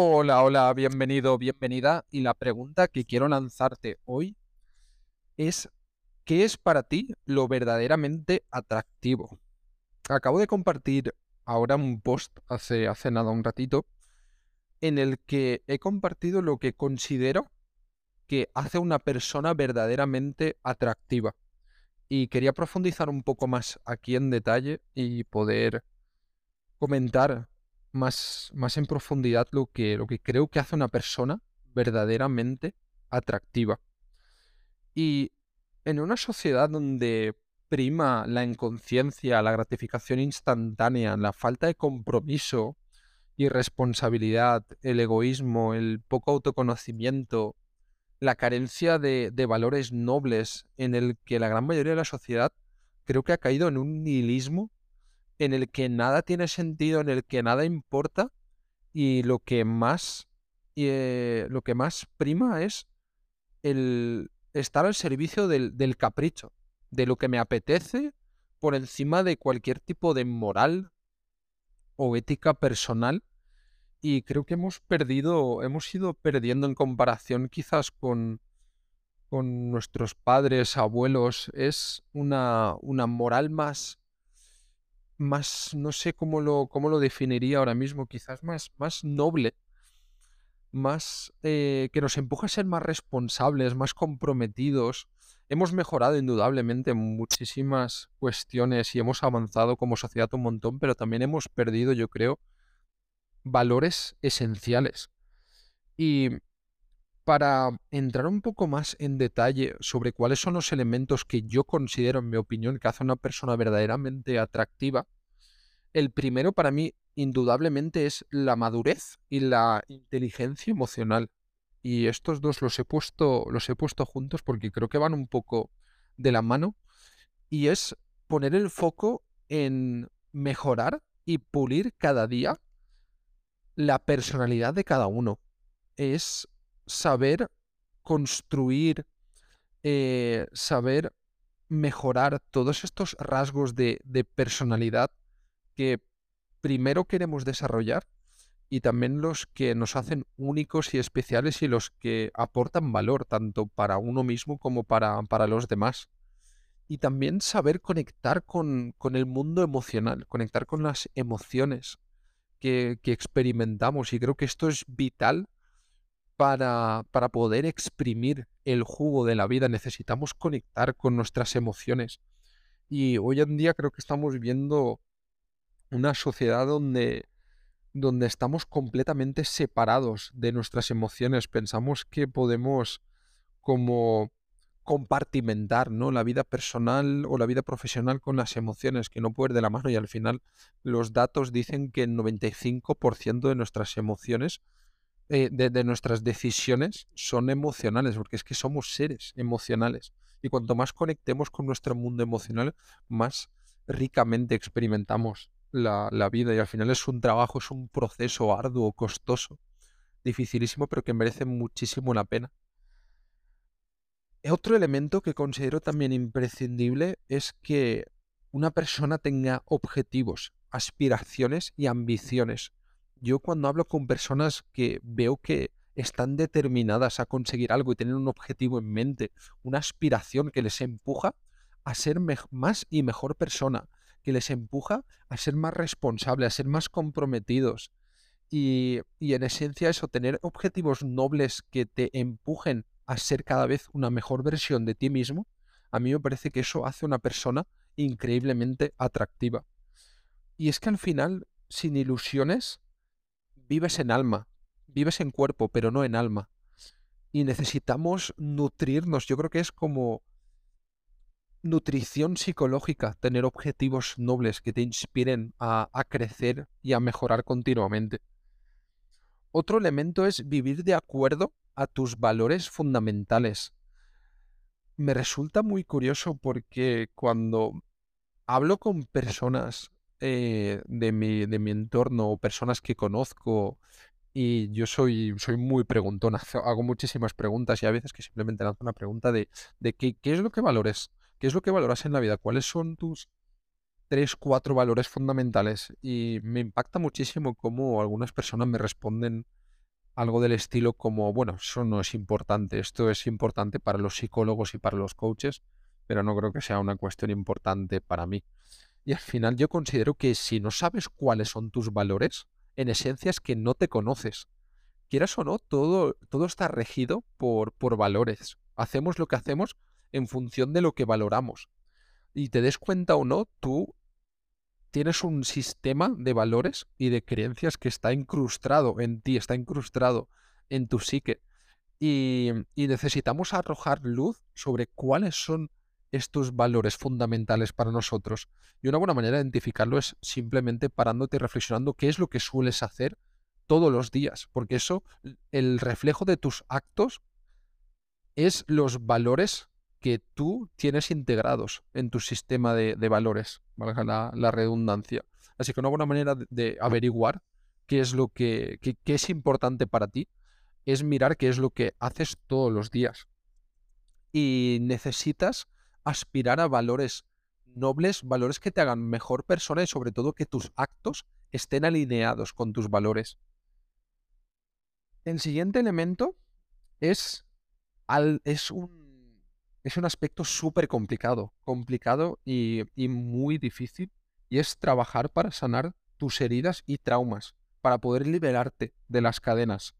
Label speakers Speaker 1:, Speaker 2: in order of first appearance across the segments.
Speaker 1: Hola, hola, bienvenido, bienvenida. Y la pregunta que quiero lanzarte hoy es, ¿qué es para ti lo verdaderamente atractivo? Acabo de compartir ahora un post hace, hace nada, un ratito, en el que he compartido lo que considero que hace una persona verdaderamente atractiva. Y quería profundizar un poco más aquí en detalle y poder comentar más, más en profundidad lo que, lo que creo que hace una persona verdaderamente atractiva. Y en una sociedad donde prima la inconsciencia, la gratificación instantánea, la falta de compromiso y responsabilidad, el egoísmo, el poco autoconocimiento, la carencia de, de valores nobles en el que la gran mayoría de la sociedad creo que ha caído en un nihilismo en el que nada tiene sentido, en el que nada importa y lo que más, eh, lo que más prima es el estar al servicio del, del capricho, de lo que me apetece por encima de cualquier tipo de moral o ética personal. Y creo que hemos perdido, hemos ido perdiendo en comparación quizás con, con nuestros padres, abuelos. Es una, una moral más más, no sé cómo lo, cómo lo definiría ahora mismo, quizás más, más noble, más eh, que nos empuja a ser más responsables, más comprometidos. Hemos mejorado indudablemente muchísimas cuestiones y hemos avanzado como sociedad un montón, pero también hemos perdido, yo creo, valores esenciales. Y para entrar un poco más en detalle sobre cuáles son los elementos que yo considero, en mi opinión, que hace una persona verdaderamente atractiva, el primero para mí, indudablemente, es la madurez y la inteligencia emocional. Y estos dos los he puesto, los he puesto juntos porque creo que van un poco de la mano. Y es poner el foco en mejorar y pulir cada día la personalidad de cada uno. Es saber construir, eh, saber mejorar todos estos rasgos de, de personalidad que primero queremos desarrollar y también los que nos hacen únicos y especiales y los que aportan valor tanto para uno mismo como para, para los demás. Y también saber conectar con, con, el mundo emocional, conectar con las emociones que, que experimentamos. Y creo que esto es vital para, para poder exprimir el jugo de la vida necesitamos conectar con nuestras emociones. Y hoy en día creo que estamos viendo una sociedad donde, donde estamos completamente separados de nuestras emociones. Pensamos que podemos como compartimentar ¿no? la vida personal o la vida profesional con las emociones, que no puede de la mano y al final los datos dicen que el 95% de nuestras emociones eh, de, nuestras decisiones son emocionales, porque es que somos seres emocionales. Y cuanto más conectemos con nuestro mundo emocional, más ricamente experimentamos la, la vida. Y al final es un trabajo, es un proceso arduo, costoso, dificilísimo, pero que merece muchísimo la pena. Otro elemento que considero también imprescindible es que una persona tenga objetivos, aspiraciones y ambiciones yo cuando hablo con personas que veo que están determinadas a conseguir algo y tienen un objetivo en mente, una aspiración que les empuja a ser más y mejor persona, que les empuja a ser más responsable, a ser más comprometidos. Y, y en esencia eso, tener objetivos nobles que te empujen a ser cada vez una mejor versión de ti mismo, a mí me parece que eso hace una persona increíblemente atractiva. Y es que al final, sin ilusiones, vives en alma, vives en cuerpo, pero no en alma. Y necesitamos nutrirnos. Yo creo que es como nutrición psicológica, tener objetivos nobles que te inspiren a, a, crecer y a mejorar continuamente. Otro elemento es vivir de acuerdo a tus valores fundamentales. Me resulta muy curioso porque cuando hablo con personas eh, de, mi, de mi entorno o personas que conozco y yo soy, soy muy preguntón, hago muchísimas preguntas y a veces que simplemente lanzo una pregunta de, de qué, qué es lo que valores, qué es lo que valoras en la vida, cuáles son tus tres, cuatro valores fundamentales y me impacta muchísimo cómo algunas personas me responden algo del estilo como, bueno, eso no es importante, esto es importante para los psicólogos y para los coaches, pero no creo que sea una cuestión importante para mí. Y al final yo considero que si no sabes cuáles son tus valores, en esencia es que no te conoces. Quieras o no, todo, todo está regido por, por valores. Hacemos lo que hacemos en función de lo que valoramos. Y te des cuenta o no, tú tienes un sistema de valores y de creencias que está incrustado en ti, está incrustado en tu psique. Y, necesitamos arrojar luz sobre cuáles son estos valores fundamentales para nosotros. Y una buena manera de identificarlo es simplemente parándote y reflexionando qué es lo que sueles hacer todos los días, porque eso, el reflejo de tus actos es los valores que tú tienes integrados en tu sistema de, valores, valga la, redundancia. Así que una buena manera de, averiguar qué es lo que es importante para ti es mirar qué es lo que haces todos los días. Y necesitas aspirar a valores nobles, valores que te hagan mejor persona y sobre todo que tus actos estén alineados con tus valores. El siguiente elemento es, al, es un es un aspecto súper complicado, complicado y, muy difícil, y es trabajar para sanar tus heridas y traumas, para poder liberarte de las cadenas.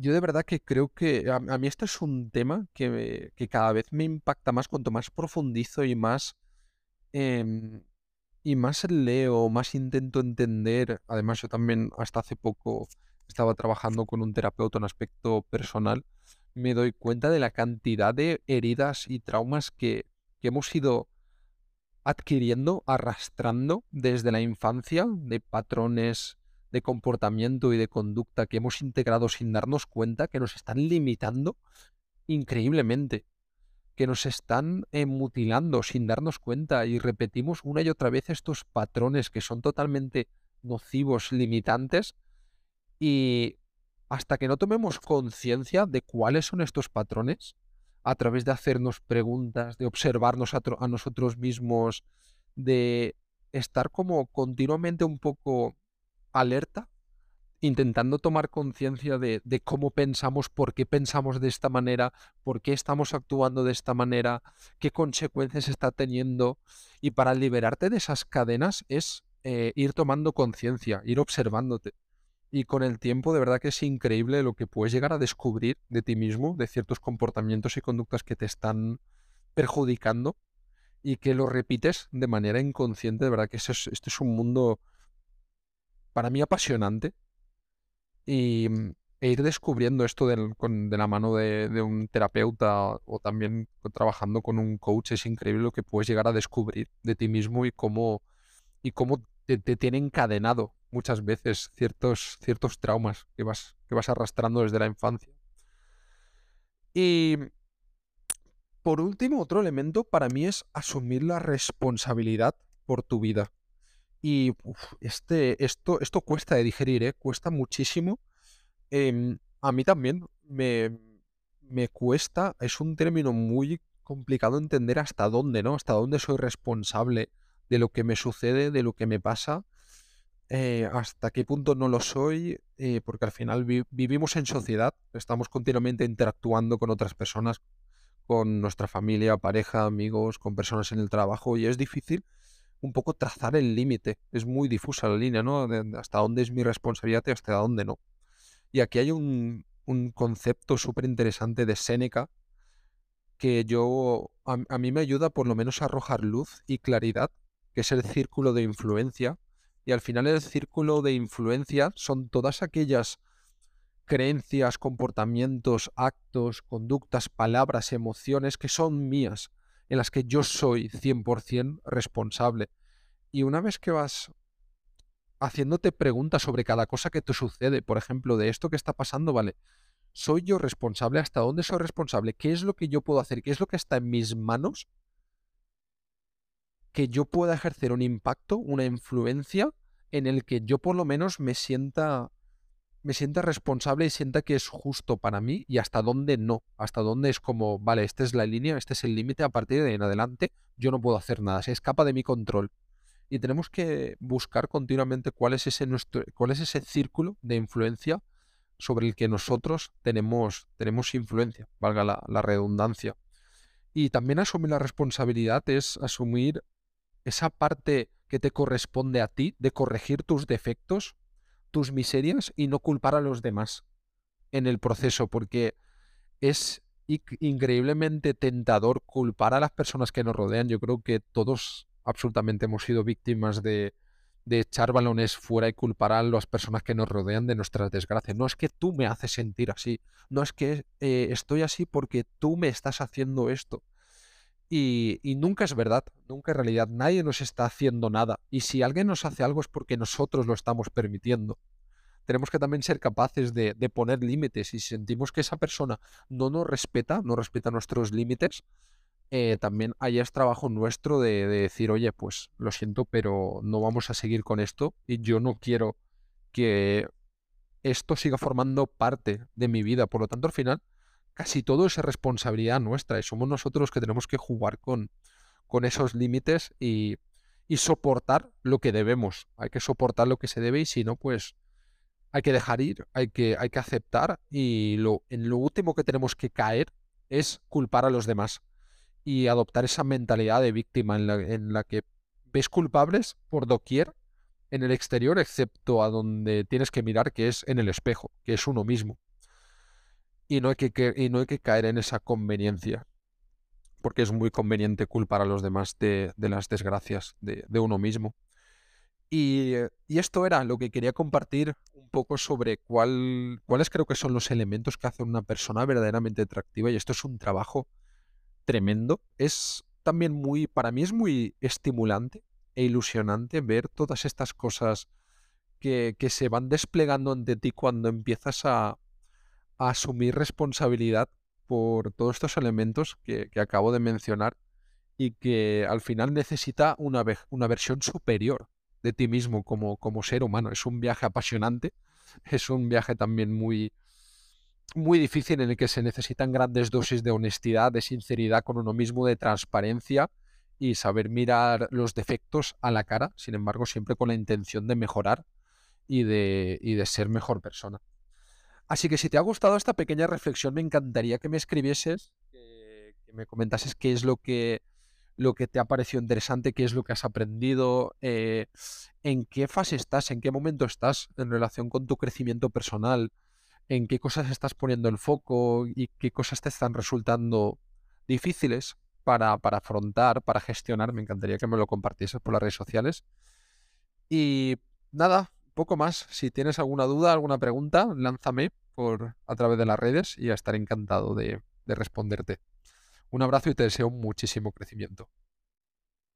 Speaker 1: Yo de verdad que creo que a, mí este es un tema que, cada vez me impacta más cuanto más profundizo y más, em, y más leo, más intento entender. Además, yo también hasta hace poco estaba trabajando con un terapeuta en aspecto personal me doy cuenta de la cantidad de heridas y traumas que, hemos ido adquiriendo, arrastrando desde la infancia, de patrones de comportamiento y de conducta que hemos integrado sin darnos cuenta, que nos están limitando increíblemente, que nos están mutilando sin darnos cuenta y repetimos una y otra vez estos patrones que son totalmente nocivos, limitantes, y hasta que no tomemos conciencia de cuáles son estos patrones, a través de hacernos preguntas, de observarnos a, nosotros mismos, de estar como continuamente un poco alerta, intentando tomar conciencia de, cómo pensamos, por qué pensamos de esta manera, por qué estamos actuando de esta manera, qué consecuencias está teniendo. Y para liberarte de esas cadenas es eh, ir tomando conciencia, ir observándote. Y con el tiempo, de verdad que es increíble lo que puedes llegar a descubrir de ti mismo, de ciertos comportamientos y conductas que te están perjudicando y que lo repites de manera inconsciente. De verdad que este es, un mundo para mí apasionante. Y mm, e ir descubriendo esto de, de la mano de, un terapeuta o también trabajando con un coach es increíble lo que puedes llegar a descubrir de ti mismo y cómo, y cómo te, te tiene encadenado muchas veces ciertos, ciertos traumas que vas, que vas arrastrando desde la infancia. Y por último, otro elemento para mí es asumir la responsabilidad por tu vida. Y este, esto, esto cuesta de digerir, ¿eh? cuesta muchísimo. Em, a mí también me, me cuesta, es un término muy complicado entender hasta dónde, ¿no? Hasta dónde soy responsable de lo que me sucede, de lo que me pasa eh, hasta qué punto no lo soy, eh, porque al final vivimos en sociedad, estamos continuamente interactuando con otras personas, con nuestra familia, pareja, amigos, con personas en el trabajo, y es difícil un poco trazar el límite, es muy difusa la línea, ¿no? hasta dónde es mi responsabilidad y hasta dónde no. Y aquí hay un, un concepto súper interesante de Séneca que yo, a, a mí me ayuda por lo menos a arrojar luz y claridad, que es el círculo de influencia y al final el círculo de influencia son todas aquellas creencias, comportamientos, actos, conductas, palabras, emociones que son mías, en las que yo soy 100% responsable. Y una vez que vas haciéndote preguntas sobre cada cosa que te sucede, por ejemplo, de esto que está pasando, vale, ¿soy yo responsable? ¿Hasta dónde soy responsable? ¿Qué es lo que yo puedo hacer? ¿Qué es lo que está en mis manos que yo pueda ejercer un impacto, una influencia en el que yo por lo menos me sienta me sienta responsable y sienta que es justo para mí y hasta dónde no, hasta dónde es como, vale, esta es la línea, este es el límite, a partir de en adelante yo no puedo hacer nada, se escapa de mi control. Y tenemos que buscar continuamente cuál es ese nuestro, cuál es ese círculo de influencia sobre el que nosotros tenemos, tenemos influencia, valga la, la redundancia. Y también asumir la responsabilidad es asumir esa parte que te corresponde a ti de corregir tus defectos, tus miserias y no culpar a los demás en el proceso, porque es increíblemente tentador culpar a las personas que nos rodean. Yo creo que todos absolutamente hemos sido víctimas de, de echar balones fuera y culpar a las personas que nos rodean de nuestras desgracias. No es que tú me haces sentir así, no es que eh, estoy así porque tú me estás haciendo esto. Y, nunca es verdad, nunca en realidad nadie nos está haciendo nada. Y si alguien nos hace algo es porque nosotros lo estamos permitiendo tenemos que también ser capaces de, poner límites y si sentimos que esa persona no nos respeta, no respeta nuestros límites, eh, también ahí es trabajo nuestro de, decir, oye, pues lo siento, pero no vamos a seguir con esto y yo no quiero que esto siga formando parte de mi vida. Por lo tanto, al final, casi todo es responsabilidad nuestra y somos nosotros los que tenemos que jugar con, con esos límites y, y soportar lo que debemos. Hay que soportar lo que se debe y si no, pues hay que dejar ir, hay que, hay que aceptar y lo, en lo último que tenemos que caer es culpar a los demás y adoptar esa mentalidad de víctima en la, en la que ves culpables por doquier en el exterior, excepto a donde tienes que mirar, que es en el espejo, que es uno mismo. Y no hay que, y no hay que caer en esa conveniencia, porque es muy conveniente culpar a los demás de, las desgracias de, uno mismo. Y, y, esto era lo que quería compartir poco sobre cuál, cuáles creo que son los elementos que hacen una persona verdaderamente atractiva y esto es un trabajo tremendo. Es también muy, para mí es muy estimulante e ilusionante ver todas estas cosas que, que se van desplegando ante ti cuando empiezas a, asumir responsabilidad por todos estos elementos que, que, acabo de mencionar y que al final necesita una, una versión superior de ti mismo como, como ser humano. Es un viaje apasionante, es un viaje también muy, muy difícil en el que se necesitan grandes dosis de honestidad, de sinceridad con uno mismo, de transparencia y saber mirar los defectos a la cara, sin embargo, siempre con la intención de mejorar y de, y de ser mejor persona. Así que si te ha gustado esta pequeña reflexión, me encantaría que me escribieses, que me comentases qué es lo que lo que te ha parecido interesante, qué es lo que has aprendido, eh, en qué fase estás, en qué momento estás en relación con tu crecimiento personal, en qué cosas estás poniendo el foco y qué cosas te están resultando difíciles para, para afrontar, para gestionar. Me encantaría que me lo compartieses por las redes sociales. Y nada, poco más. Si tienes alguna duda, alguna pregunta, lánzame por, a través de las redes y estaré encantado de responderte. Un abrazo y te deseo muchísimo crecimiento.